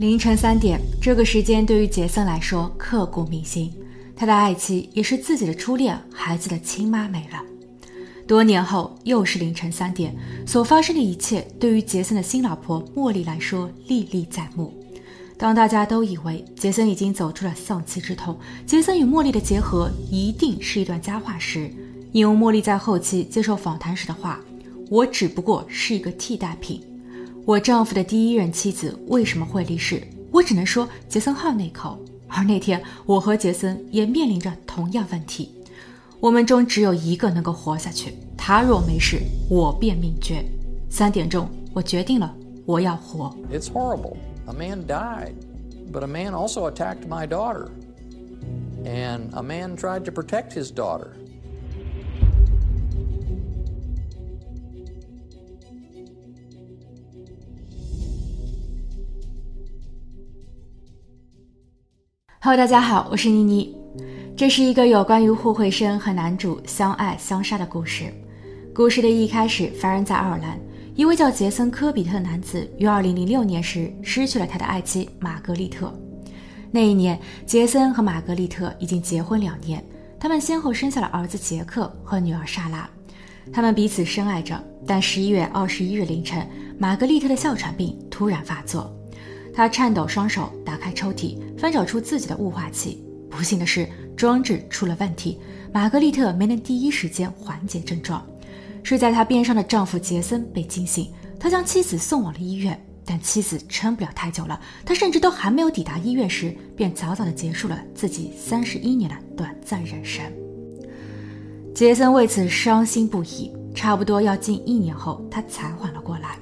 凌晨三点，这个时间对于杰森来说刻骨铭心。他的爱妻也是自己的初恋，孩子的亲妈没了。多年后，又是凌晨三点，所发生的一切对于杰森的新老婆茉莉来说历历在目。当大家都以为杰森已经走出了丧妻之痛，杰森与茉莉的结合一定是一段佳话时，引用茉莉在后期接受访谈时的话：“我只不过是一个替代品。”我丈夫的第一任妻子为什么会离世？我只能说杰森好那口。而那天，我和杰森也面临着同样问题。我们中只有一个能够活下去。他若没事，我便命绝。三点钟，我决定了，我要活。It's horrible. A man died, but a man also attacked my daughter, and a man tried to protect his daughter. 哈喽，大家好，我是妮妮。这是一个有关于互惠生和男主相爱相杀的故事。故事的一开始发生在爱尔兰，一位叫杰森·科比特的男子于2006年时失去了他的爱妻玛格丽特。那一年，杰森和玛格丽特已经结婚两年，他们先后生下了儿子杰克和女儿莎拉。他们彼此深爱着，但11月21日凌晨，玛格丽特的哮喘病突然发作。他颤抖双手打开抽屉，翻找出自己的雾化器。不幸的是，装置出了问题。玛格丽特没能第一时间缓解症状。睡在她边上的丈夫杰森被惊醒，他将妻子送往了医院，但妻子撑不了太久了。他甚至都还没有抵达医院时，便早早的结束了自己三十一年的短暂人生。杰森为此伤心不已。差不多要近一年后，他才缓了过来。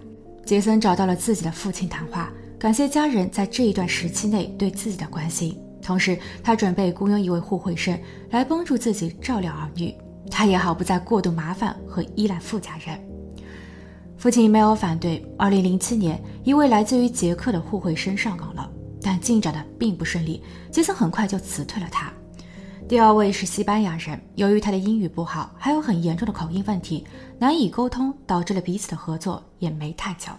杰森找到了自己的父亲谈话。感谢家人在这一段时期内对自己的关心，同时他准备雇佣一位互惠生来帮助自己照料儿女，他也好不再过度麻烦和依赖富家人。父亲没有反对。二零零七年，一位来自于捷克的互惠生上岗了，但进展的并不顺利，杰森很快就辞退了他。第二位是西班牙人，由于他的英语不好，还有很严重的口音问题，难以沟通，导致了彼此的合作也没太久。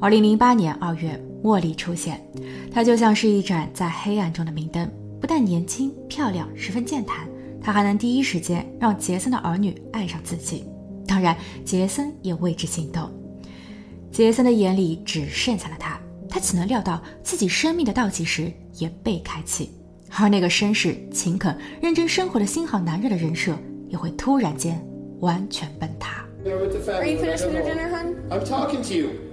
二零零八年二月，茉莉出现，她就像是一盏在黑暗中的明灯，不但年轻漂亮，十分健谈，她还能第一时间让杰森的儿女爱上自己。当然，杰森也为之心动。杰森的眼里只剩下了她，他岂能料到自己生命的倒计时也被开启，而那个绅士、勤恳、认真生活的新好男人的人设也会突然间完全崩塌。Are you finished with your dinner, hon? I'm talking to you.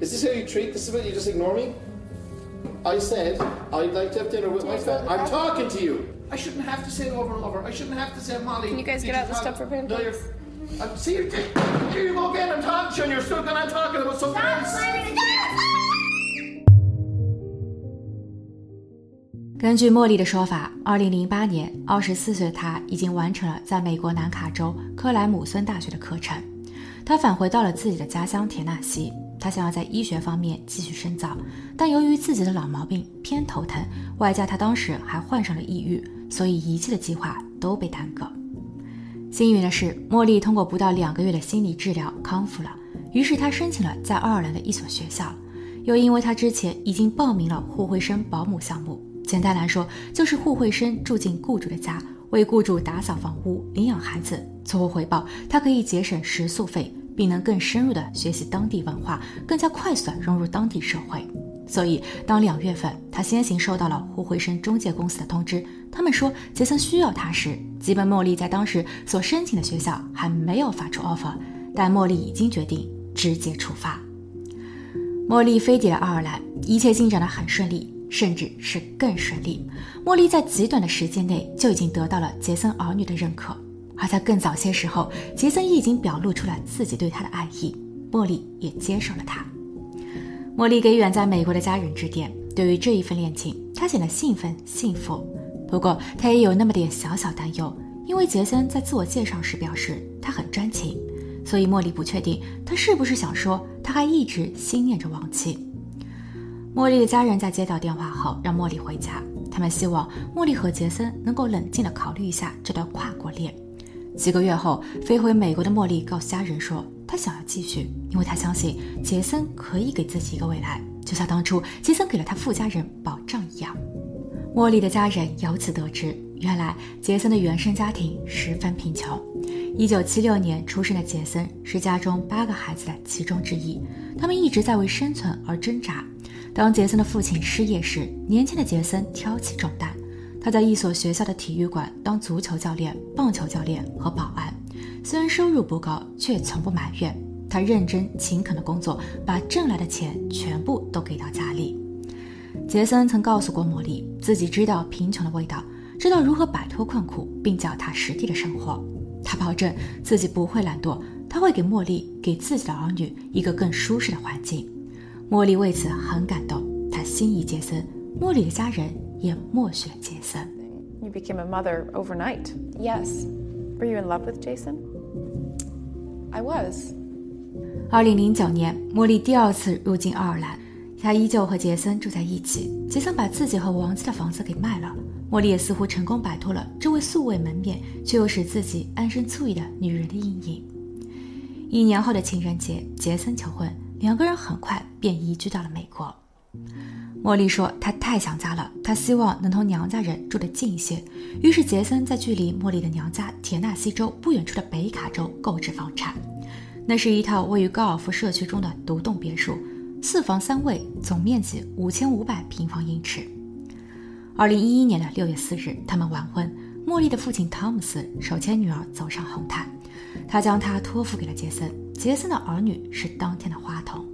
Is this how you treat this? Is you just ignore me? I said I'd like to have dinner with my family. I'm talking to you. I shouldn't have to say it over and over. I shouldn't have to say Molly. Can you guys get out the stuff for pancakes? No, you're. I'm, see, you're, here you go again. I'm talking to you, and you're still going on talking about something else. 根据茉莉的说法，二零零八年，二十四岁的她已经完成了在美国南卡州克莱姆森大学的课程。她返回到了自己的家乡田纳西。 他想要在医学方面继续深造，但由于自己的老毛病偏头疼，外加他当时还患上了抑郁，所以一切的计划都被耽搁。幸运的是，茉莉通过不到两个月的心理治疗康复了，于是她申请了在爱尔兰的一所学校。又因为她之前已经报名了互惠生保姆项目，简单来说就是互惠生住进雇主的家，为雇主打扫房屋、领养孩子，作为回报，她可以节省食宿费。并能更深入地学习当地文化，更加快速地融入当地社会。所以，当两月份他先行收到了互惠生中介公司的通知，他们说杰森需要他时，基本茉莉在当时所申请的学校还没有发出 offer，但茉莉已经决定直接出发。茉莉飞抵了爱尔兰，一切进展得很顺利，甚至是更顺利。茉莉在极短的时间内就已经得到了杰森儿女的认可。而在更早些时候，杰森已经表露出了自己对她的爱意，茉莉也接受了他。茉莉给远在美国的家人致电，对于这一份恋情，她显得兴奋幸福。不过，她也有那么点小小担忧，因为杰森在自我介绍时表示他很专情，所以茉莉不确定他是不是想说他还一直心念着亡妻。茉莉的家人在接到电话后让茉莉回家，他们希望茉莉和杰森能够冷静地考虑一下这段跨国恋。几个月后，飞回美国的茉莉告诉家人说，她想要继续，因为她相信杰森可以给自己一个未来，就像当初杰森给了他富家人保障一样。茉莉的家人由此得知，原来杰森的原生家庭十分贫穷。一九七六年出生的杰森是家中八个孩子的其中之一，他们一直在为生存而挣扎。当杰森的父亲失业时，年轻的杰森挑起重担。他在一所学校的体育馆当足球教练、棒球教练和保安，虽然收入不高，却从不埋怨。他认真勤恳的工作，把挣来的钱全部都给到家里。杰森曾告诉过茉莉，自己知道贫穷的味道，知道如何摆脱困苦，并脚踏实地的生活。他保证自己不会懒惰，他会给茉莉、给自己的儿女一个更舒适的环境。茉莉为此很感动，她心仪杰森，茉莉的家人也默许了杰森。You became a mother overnight. Yes, Were you in love with Jason? I was. 二零零九年，茉莉第二次入境爱尔兰，她依旧和杰森住在一起。杰森把自己和王子的房子给卖了，茉莉也似乎成功摆脱了这位素未门面却又使自己安身醋意的女人的阴影。一年后的情人节，杰森求婚，两个人很快便移居到了美国。茉莉说她太想家了，她希望能同娘家人住得近一些。于是杰森在距离茉莉的娘家田纳西州不远处的北卡州购置房产。那是一套位于高尔夫社区中的独栋别墅，四房三卫，总面积五千五百平方英尺。二零一一年的六月四日，他们完婚。茉莉的父亲汤姆斯手牵女儿走上红毯，他将她托付给了杰森。杰森的儿女是当天的花童。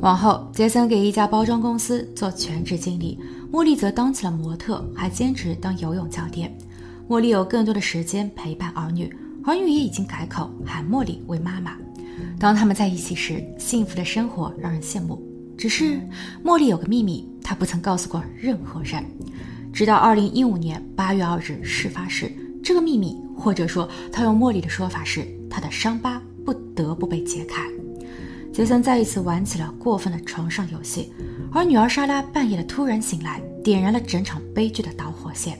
往后，杰森给一家包装公司做全职经理，茉莉则当起了模特，还兼职当游泳教练。茉莉有更多的时间陪伴儿女。儿女也已经改口喊茉莉为妈妈。当他们在一起时，幸福的生活让人羡慕。只是茉莉有个秘密，她不曾告诉过任何人。直到二零一五年八月二日事发时，这个秘密，或者说她用茉莉的说法是，她的伤疤不得不被揭开。杰森再一次玩起了过分的床上游戏，而女儿莎拉半夜的突然醒来，点燃了整场悲剧的导火线。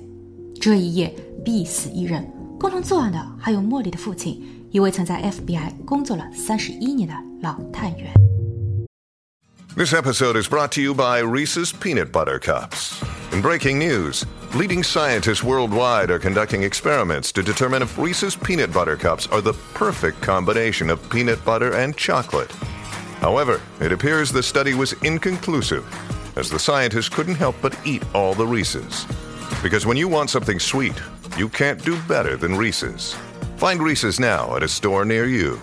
这一夜必死一人。共同作案的还有茉莉的父亲，一位曾在 FBI 工作了三十一年的老探员。This episode is brought to you by Reese's Peanut Butter Cups. In breaking news, leading scientists worldwide are conducting experiments to determine if Reese's Peanut Butter Cups are the perfect combination of peanut butter and chocolate. However, it appears the study was inconclusive, as the scientists couldn't help but eat all the Reese's. Because when you want something sweet, you can't do better than Reese's. Find Reese's now at a store near you.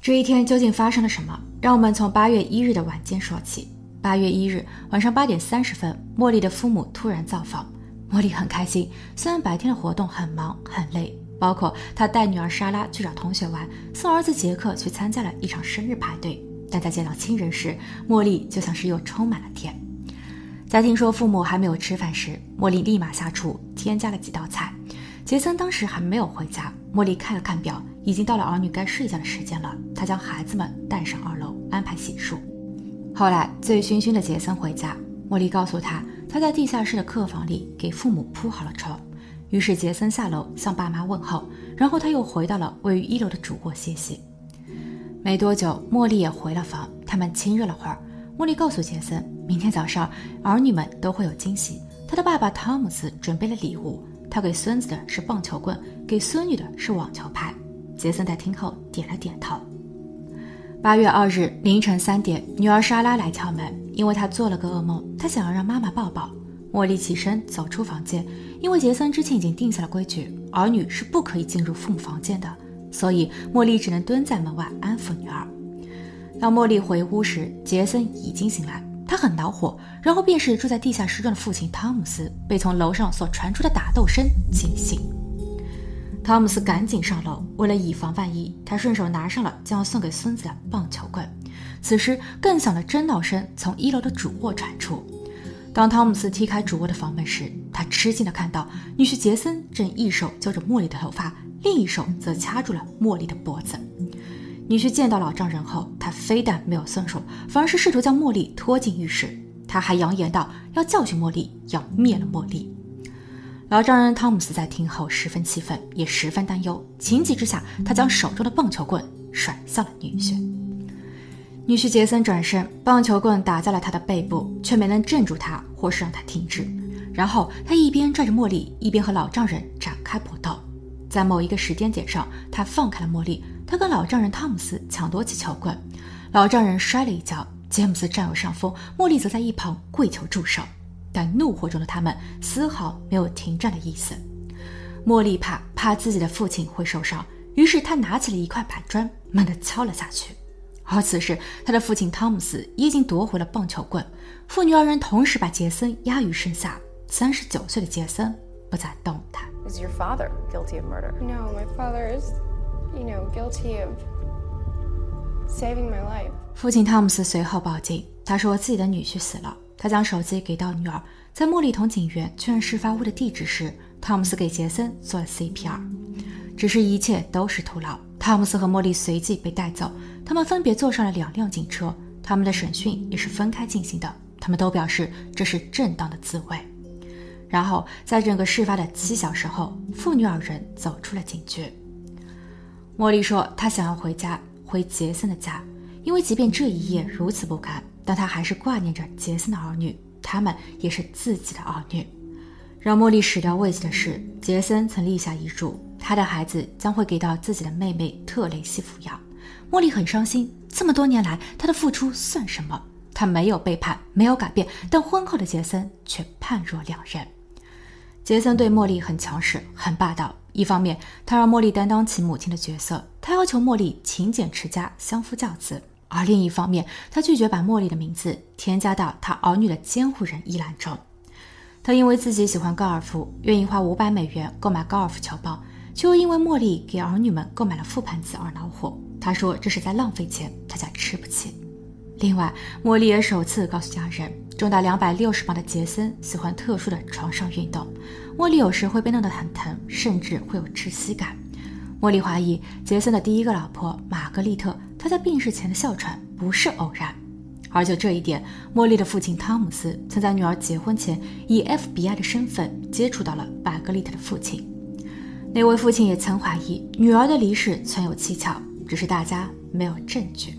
这一天究竟发生了什么？让我们从八月一日的晚间说起。八月一日晚上八点三十分，茉莉的父母突然造访。茉莉很开心，虽然白天的活动很忙很累， 包括他带女儿莎拉去找同学玩，送儿子杰克去参加了一场生日派对。但在见到亲人时，茉莉就像是又充满了甜。在听说父母还没有吃饭时，茉莉立马下厨添加了几道菜。杰森当时还没有回家，茉莉看了看表，已经到了儿女该睡觉的时间了。她将孩子们带上二楼，安排洗漱。后来醉醺醺的杰森回家，茉莉告诉他，他在地下室的客房里给父母铺好了床。于是杰森下楼向爸妈问候，然后他又回到了位于一楼的主卧歇息。没多久，茉莉也回了房，他们亲热了会儿。茉莉告诉杰森，明天早上儿女们都会有惊喜。他的爸爸汤姆斯准备了礼物，他给孙子的是棒球棍，给孙女的是网球拍。杰森在听后点了点头。八月二日凌晨三点，女儿莎拉来敲门，因为她做了个噩梦，她想要让妈妈抱抱。茉莉起身走出房间，因为杰森之前已经定下了规矩，儿女是不可以进入父母房间的。所以，茉莉只能蹲在门外安抚女儿。当茉莉回屋时，杰森已经醒来，他很恼火。然后便是住在地下室中的父亲汤姆斯被从楼上所传出的打斗声惊醒。汤姆斯赶紧上楼，为了以防万一，他顺手拿上了将要送给孙子的棒球棍。此时，更响的争闹声从一楼的主卧传出。当汤姆斯踢开主卧的房门时，他吃惊地看到女婿杰森正一手揪着茉莉的头发。另一手则掐住了茉莉的脖子。女婿见到老丈人后，他非但没有松手，反而是试图将茉莉拖进浴室。他还扬言道要教训茉莉，要灭了茉莉。老丈人汤姆斯在听后十分气愤，也十分担忧。情急之下，他将手中的棒球棍甩向了女婿。女婿杰森转身，棒球棍打在了他的背部，却没能镇住他，或是让他停止。然后他一边拽着茉莉，一边和老丈人展开搏斗。在某一个时间点上，他放开了茉莉，他跟老丈人汤姆斯抢夺起球棍，老丈人摔了一跤，詹姆斯占有上风，茉莉则在一旁跪求助手。但怒火中的他们丝毫没有停战的意思。茉莉怕怕自己的父亲会受伤，于是他拿起了一块板砖，猛地敲了下去。而此时，他的父亲汤姆斯已经夺回了棒球棍，父女二人同时把杰森压于身下。三十九岁的杰森不再动弹。Is your father guilty of murder? No, my father is, you know, guilty of saving my life. 父亲汤姆斯随后报警，他说自己的女婿死了。他将手机给到女儿，在茉莉同警员确认事发屋的地址时，汤姆斯给杰森做了 CPR。只是一切都是徒劳。汤姆斯和茉莉随即被带走，他们分别坐上了两辆警车，他们的审讯也是分开进行的。他们都表示这是正当的自卫。然后，在整个事发的七小时后，父女二人走出了警局。茉莉说：“她想要回家，回杰森的家，因为即便这一夜如此不堪，但她还是挂念着杰森的儿女，他们也是自己的儿女。”让茉莉始料未及的是，杰森曾立下遗嘱，他的孩子将会给到自己的妹妹特蕾西抚养。茉莉很伤心，这么多年来，她的付出算什么？她没有背叛，没有改变，但婚后的杰森却判若两人。杰森对茉莉很强势，很霸道。一方面，他让茉莉担当起母亲的角色，他要求茉莉勤俭持家、相夫教子；而另一方面，他拒绝把茉莉的名字添加到他儿女的监护人一栏中。他因为自己喜欢高尔夫，愿意花五百美元购买高尔夫球包，却又因为茉莉给儿女们购买了覆盆子而恼火。他说这是在浪费钱，他家吃不起。另外，茉莉也首次告诉家人。重达两百六十磅的杰森喜欢特殊的床上运动，茉莉有时会被弄得很疼，甚至会有窒息感。茉莉怀疑杰森的第一个老婆玛格丽特，她在病逝前的哮喘不是偶然。而就这一点，茉莉的父亲汤姆斯曾在女儿结婚前以 FBI 的身份接触到了玛格丽特的父亲，那位父亲也曾怀疑女儿的离世存有蹊跷，只是大家没有证据。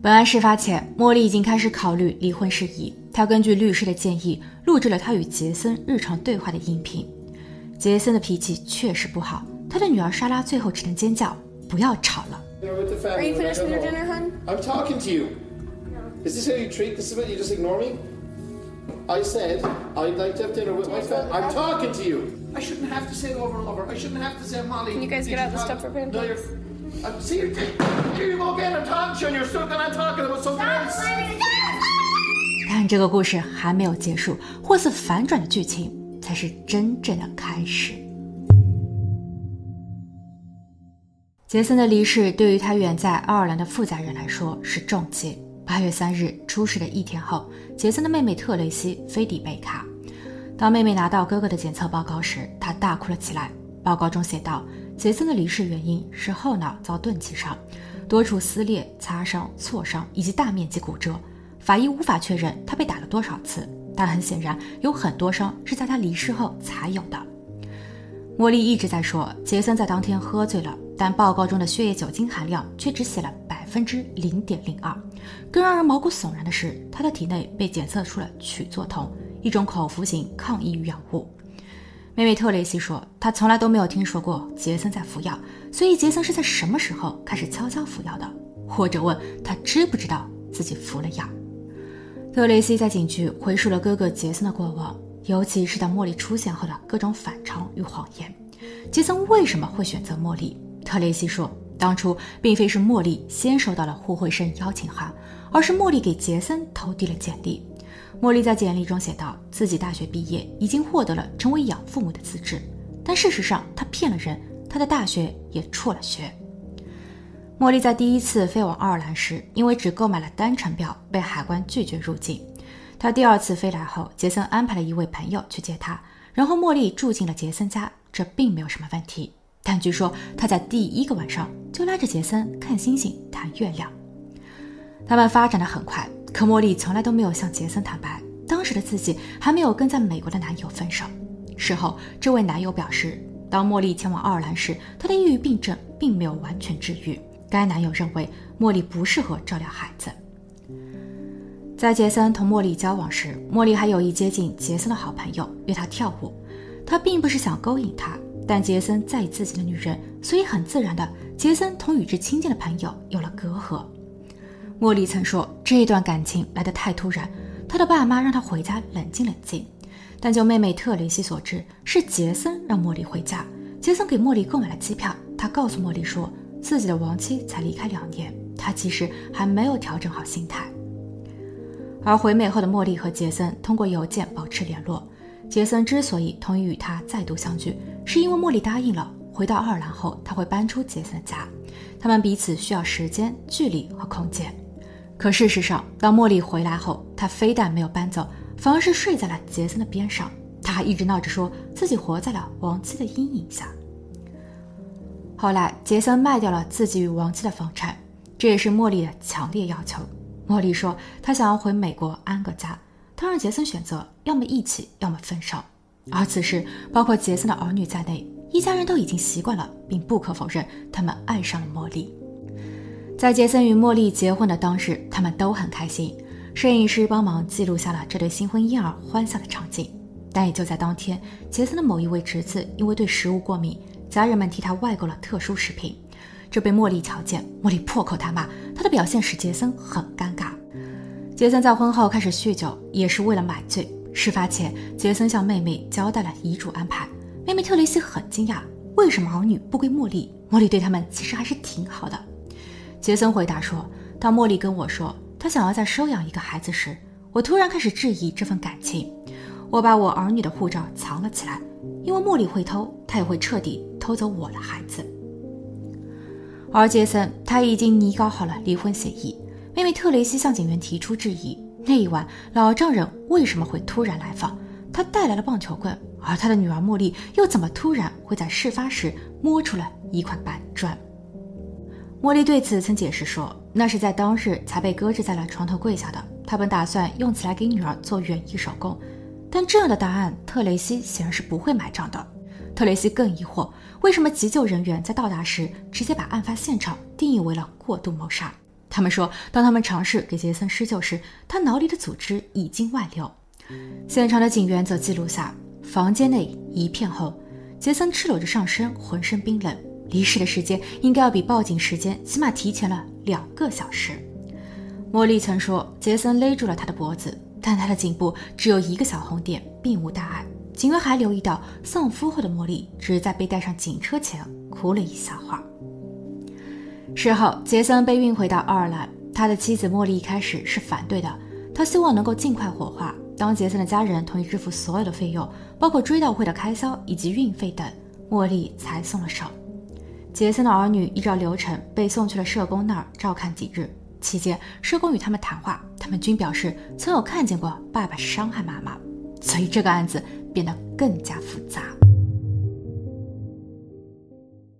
本案事发前，茉莉已经开始考虑离婚事宜。她根据律师的建议，录制了她与杰森日常对话的音频。杰森的脾气确实不好，他的女儿莎拉最后只能尖叫：“不要吵了。” Are you finished with your dinner, hun? I'm talking to you. Is this how you treat this event? You just ignore me? I said I'd like to have dinner with my family. I'm talking to you. I shouldn't have to say it over and over. I shouldn't have to say Molly. Can you guys get out the stuff for No, pancakes? I'm, serious. here you go again. I'm talking to you, and you're still gonna talking about something else. 但这个故事还没有结束，或似反转的剧情才是真正的开始。杰森的离世对于他远在爱尔兰的负责人来说是重击。八月三日出事的一天后，杰森的妹妹特蕾西飞抵贝卡。当妹妹拿到哥哥的检测报告时，她大哭了起来。报告中写道。杰森的离世原因是后脑遭钝器伤，多处撕裂、擦伤、挫伤以及大面积骨折。法医无法确认他被打了多少次，但很显然有很多伤是在他离世后才有的。茉莉一直在说杰森在当天喝醉了，但报告中的血液酒精含量却只写了百分之零点零二。更让人毛骨悚然的是，他的体内被检测出了曲唑酮，一种口服型抗抑郁药物。妹妹特蕾西说：“她从来都没有听说过杰森在服药，所以杰森是在什么时候开始悄悄服药的？或者问他知不知道自己服了药？”特蕾西在警局回述了哥哥杰森的过往，尤其是当茉莉出现后的各种反常与谎言。杰森为什么会选择茉莉？特蕾西说：“当初并非是茉莉先收到了互惠生邀请函，而是茉莉给杰森投递了简历。”茉莉在简历中写道：“自己大学毕业，已经获得了成为养父母的资质。”但事实上，她骗了人，她的大学也辍了学。茉莉在第一次飞往爱尔兰时，因为只购买了单程票，被海关拒绝入境。她第二次飞来后，杰森安排了一位朋友去接她，然后茉莉住进了杰森家，这并没有什么问题。但据说她在第一个晚上就拉着杰森看星星、谈月亮。他们发展的很快。可茉莉从来都没有向杰森坦白，当时的自己还没有跟在美国的男友分手。事后，这位男友表示，当茉莉前往爱尔兰时，她的抑郁病症并没有完全治愈，该男友认为茉莉不适合照料孩子。在杰森同茉莉交往时，茉莉还有意接近杰森的好朋友，约他跳舞。他并不是想勾引他，但杰森在意自己的女人，所以很自然的，杰森同与之亲近的朋友有了隔阂。茉莉曾说，这一段感情来得太突然，她的爸妈让她回家冷静冷静。但就妹妹特雷西所知，是杰森让茉莉回家。杰森给茉莉购买了机票，他告诉茉莉说，自己的亡妻才离开两年，他其实还没有调整好心态。而回美后的茉莉和杰森通过邮件保持联络。杰森之所以同意与她再度相聚，是因为茉莉答应了，回到爱尔兰后他会搬出杰森家，他们彼此需要时间、距离和空间。可事实上，当茉莉回来后，她非但没有搬走，反而是睡在了杰森的边上。她还一直闹着说自己活在了亡妻的阴影下。后来，杰森卖掉了自己与亡妻的房产，这也是茉莉的强烈要求。茉莉说：“她想要回美国安个家。”她让杰森选择，要么一起，要么分手。而此时，包括杰森的儿女在内，一家人都已经习惯了，并不可否认，他们爱上了茉莉。在杰森与茉莉结婚的当日，他们都很开心。摄影师帮忙记录下了这对新婚婴儿欢笑的场景。但也就在当天，杰森的某一位侄子因为对食物过敏，家人们替他外购了特殊食品。这被茉莉瞧见，茉莉破口大骂，他的表现使杰森很尴尬。杰森在婚后开始酗酒，也是为了买醉。事发前，杰森向妹妹交代了遗嘱安排。妹妹特蕾西很惊讶，为什么儿女不归茉莉？茉莉对他们其实还是挺好的。杰森回答说：“当茉莉跟我说她想要再收养一个孩子时，我突然开始质疑这份感情。我把我儿女的护照藏了起来，因为茉莉会偷，她也会彻底偷走我的孩子。”而杰森他已经拟稿好了离婚协议。妹妹特蕾西向警员提出质疑：那一晚老丈人为什么会突然来访？他带来了棒球棍，而他的女儿茉莉又怎么突然会在事发时摸出了一块板砖？茉莉对此曾解释说，那是在当日才被搁置在了床头柜下的，他本打算用此来给女儿做园艺手工。但这样的答案，特雷西显然是不会买账的。特雷西更疑惑，为什么急救人员在到达时直接把案发现场定义为了过度谋杀？他们说，当他们尝试给杰森施救时，他脑里的组织已经外流。现场的警员则记录下，房间内一片红，杰森赤裸着上身，浑身冰冷，离世的时间应该要比报警时间起码提前了两个小时。茉莉曾说，杰森勒住了她的脖子，但她的颈部只有一个小红点，并无大碍。警员还留意到，丧夫后的茉莉只是在被带上警车前哭了一小会儿。事后，杰森被运回到爱尔兰。他的妻子茉莉一开始是反对的，他希望能够尽快火化。当杰森的家人同意支付所有的费用，包括追悼会的开销以及运费等，茉莉才松了手。杰森的儿女依照流程被送去了社工那儿照看几日。期间，社工与他们谈话，他们均表示曾有看见过爸爸伤害妈妈，所以这个案子变得更加复杂。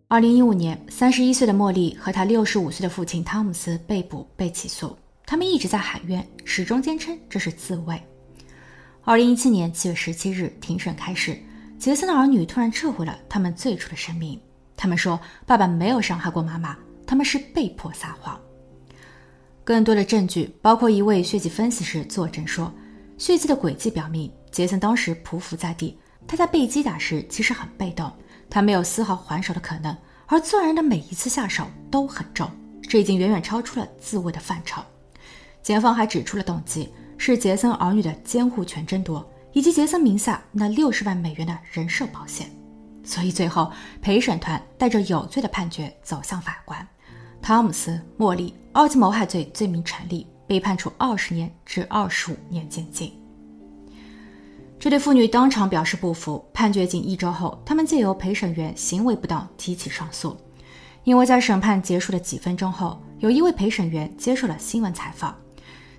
二零一五年，三十一岁的茉莉和她六十五岁的父亲汤姆斯被捕被起诉，他们一直在喊冤，始终坚称这是自卫。二零一七年七月十七日，庭审开始，杰森的儿女突然撤回了他们最初的声明，他们说爸爸没有伤害过妈妈，他们是被迫撒谎。更多的证据包括一位血迹分析师作证说，血迹的轨迹表明杰森当时匍匐在地，他在被击打时其实很被动。他没有丝毫还手的可能，而作案人的每一次下手都很重，这已经远远超出了自卫的范畴。检方还指出了动机是杰森儿女的监护权争夺，以及杰森名下那六十万美元的人寿保险。所以最后陪审团带着有罪的判决走向法官，汤姆斯、莫莉二级谋害罪罪名成立，被判处二十年至二十五年监禁。这对妇女当场表示不服，判决仅一周后，他们借由陪审员行为不当提起上诉。因为在审判结束的几分钟后，有一位陪审员接受了新闻采访。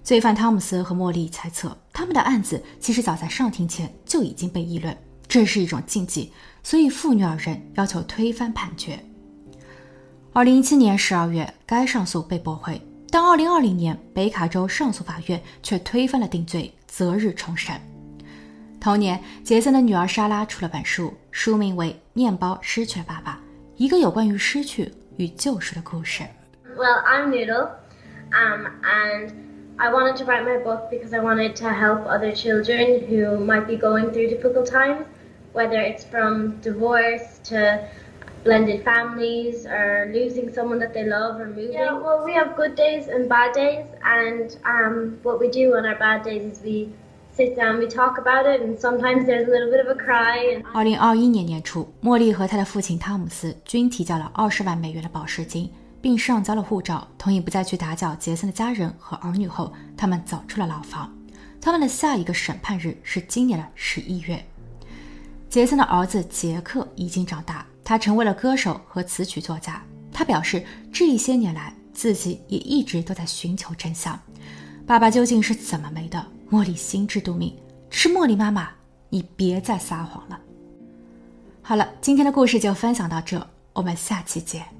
罪犯汤姆斯和茉莉猜测，他们的案子其实早在上庭前就已经被议论，这是一种禁忌，所以父女二人要求推翻判决。二零一七年十二月，该上诉被驳回，但二零二零年北卡州上诉法院却推翻了定罪，择日重审。同年，杰森的女儿莎拉出了本书，书名为《面包失去了爸爸》，一个有关于失去与救赎的故事。Well, I'm Noodle, um, and I wanted to write my book because I wanted to help other children who might be going through difficult times, whether it's from divorce to blended families or losing someone that they love or moving. Yeah, well, we have good days and bad days, and um, what we do on our bad days is we sit down, we talk about it, and sometimes there's a little bit of a cry. 二零二一年年初，茉莉和她的父亲汤姆斯均提交了二十万美元的保释金，并上交了护照，同意不再去打搅杰森的家人和儿女后，他们走出了牢房。他们的下一个审判日是今年的十一月。 杰森的儿子杰克已经长大，他成为了歌手和词曲作家。他表示，这一些年来自己也一直都在寻求真相。爸爸究竟是怎么没的？茉莉心知肚明，是茉莉妈妈，你别再撒谎了。好了，今天的故事就分享到这，我们下期见。